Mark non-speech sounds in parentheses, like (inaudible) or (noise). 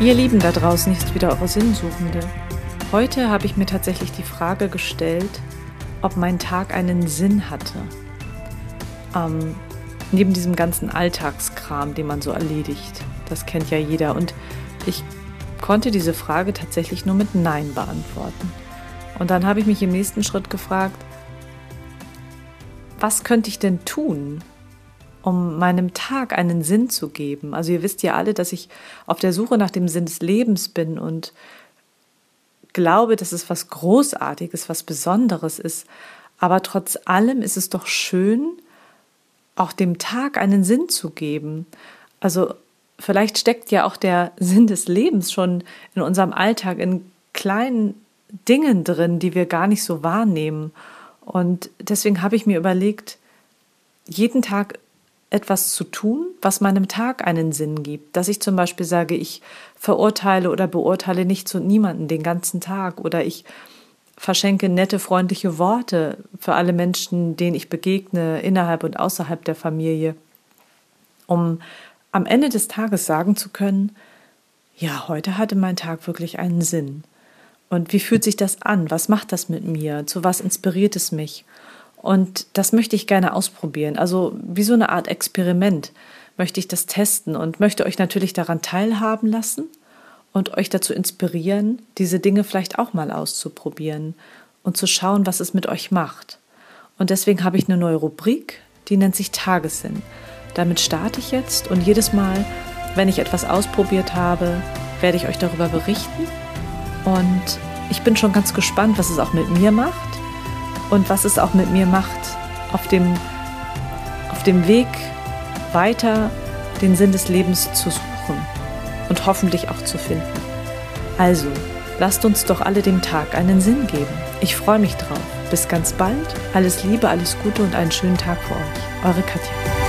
Ihr Lieben da draußen, ist wieder eure Sinnsuchende. Heute habe ich mir tatsächlich die Frage gestellt, ob mein Tag einen Sinn hatte. Ähm, neben diesem ganzen Alltagskram, den man so erledigt. Das kennt ja jeder. Und ich konnte diese Frage tatsächlich nur mit Nein beantworten. Und dann habe ich mich im nächsten Schritt gefragt, was könnte ich denn tun, um meinem Tag einen Sinn zu geben? Also ihr wisst ja alle, dass ich auf der Suche nach dem Sinn des Lebens bin und glaube, dass es was Großartiges, was Besonderes ist. Aber trotz allem ist es doch schön, auch dem Tag einen Sinn zu geben. Also vielleicht steckt ja auch der (laughs) Sinn des Lebens schon in unserem Alltag, in kleinen Dingen drin, die wir gar nicht so wahrnehmen. Und deswegen habe ich mir überlegt, jeden Tag etwas zu tun, was meinem Tag einen Sinn gibt. Dass ich zum Beispiel sage, ich verurteile oder beurteile nichts und niemanden den ganzen Tag oder ich verschenke nette, freundliche Worte für alle Menschen, denen ich begegne, innerhalb und außerhalb der Familie, um am Ende des Tages sagen zu können, ja, heute hatte mein Tag wirklich einen Sinn. Und wie fühlt sich das an? Was macht das mit mir? Zu was inspiriert es mich? Und das möchte ich gerne ausprobieren. Also wie so eine Art Experiment möchte ich das testen und möchte euch natürlich daran teilhaben lassen und euch dazu inspirieren, diese Dinge vielleicht auch mal auszuprobieren und zu schauen, was es mit euch macht. Und deswegen habe ich eine neue Rubrik, die nennt sich Tagessinn. Damit starte ich jetzt und jedes Mal, wenn ich etwas ausprobiert habe, werde ich euch darüber berichten. Und ich bin schon ganz gespannt, was es auch mit mir macht und was es auch mit mir macht auf dem, auf dem Weg weiter den Sinn des Lebens zu suchen und hoffentlich auch zu finden. Also, lasst uns doch alle dem Tag einen Sinn geben. Ich freue mich drauf. Bis ganz bald. Alles Liebe, alles Gute und einen schönen Tag für euch. Eure Katja.